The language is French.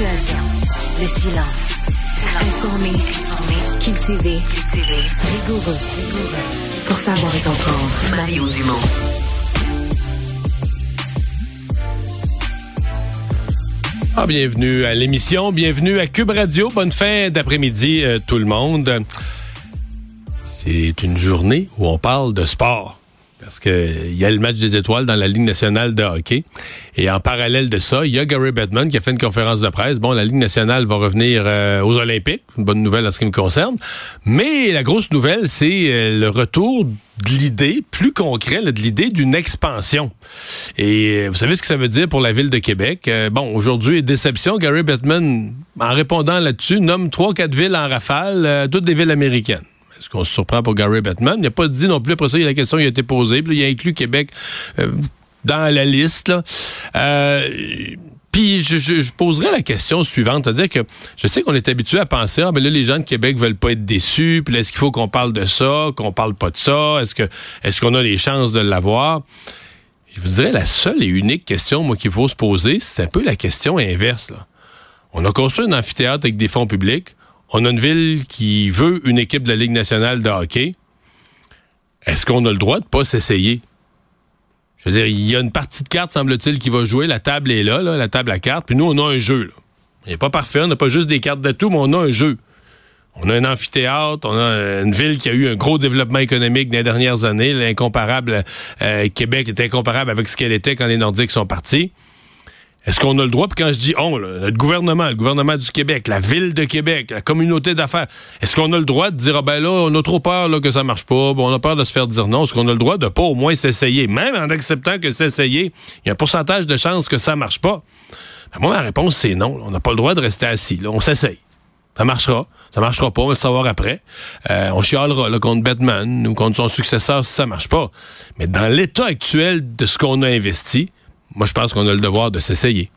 silence. Informé, cultivé, rigoureux. Pour savoir et comprendre. Mario Dumont. Ah, bienvenue à l'émission, bienvenue à Cube Radio. Bonne fin d'après-midi, euh, tout le monde. C'est une journée où on parle de sport. Parce qu'il y a le match des étoiles dans la Ligue nationale de hockey. Et en parallèle de ça, il y a Gary Bettman qui a fait une conférence de presse. Bon, la Ligue nationale va revenir euh, aux Olympiques. Une bonne nouvelle en ce qui me concerne. Mais la grosse nouvelle, c'est euh, le retour de l'idée, plus concret, de l'idée d'une expansion. Et euh, vous savez ce que ça veut dire pour la ville de Québec? bon, aujourd'hui, déception. Gary Bettman, en répondant là-dessus, nomme trois, quatre villes en rafale, toutes des villes américaines. Est-ce qu'on se surprend pour Gary Bettman? Il n'a pas dit non plus, après ça, il y a la question qui a été posée, puis il a inclus Québec euh, dans la liste. Euh, puis je, poserais la question suivante, c'est-à-dire que je sais qu'on est habitué à penser, ah ben là les gens de Québec veulent pas être déçus, puis est-ce qu'il faut qu'on parle de ça, qu'on parle pas de ça, est-ce que est-ce qu'on a les chances de l'avoir? Je vous dirais la seule et unique question moi qu'il faut se poser, c'est un peu la question inverse. On a construit un amphithéâtre avec des fonds publics, on a une ville qui veut une équipe de la Ligue nationale de hockey. Est-ce qu'on a le droit de pas s'essayer? Je veux dire, il y a une partie de cartes, semble-t-il, qui va jouer. La table est là, la table à cartes. Puis nous, on a un jeu. Il n'est pas parfait, on n'a pas juste des cartes de tout, mais on a un jeu. On a un amphithéâtre, on a une ville qui a eu un gros développement économique dans les dernières années. L'incomparable euh, Québec est incomparable avec ce qu'elle était quand les Nordiques sont partis. Est-ce qu'on a le droit, puis quand je dis on, le gouvernement, le gouvernement du Québec, la ville de Québec, la communauté d'affaires, est-ce qu'on a le droit de dire, ah ben là, on a trop peur là, que ça marche pas, on a peur de se faire dire non, est-ce qu'on a le droit de pas au moins s'essayer, même en acceptant que s'essayer, il y a un pourcentage de chances que ça marche pas? Ben, moi, ma réponse, c'est non. On n'a pas le droit de rester assis. On s'essaye. Ça marchera. Ça marchera pas, on va le savoir après. Euh, on chialera contre Batman ou contre son successeur si ça marche pas. Mais dans l'état actuel de ce qu'on a investi, moi, je pense qu'on a le devoir de s'essayer.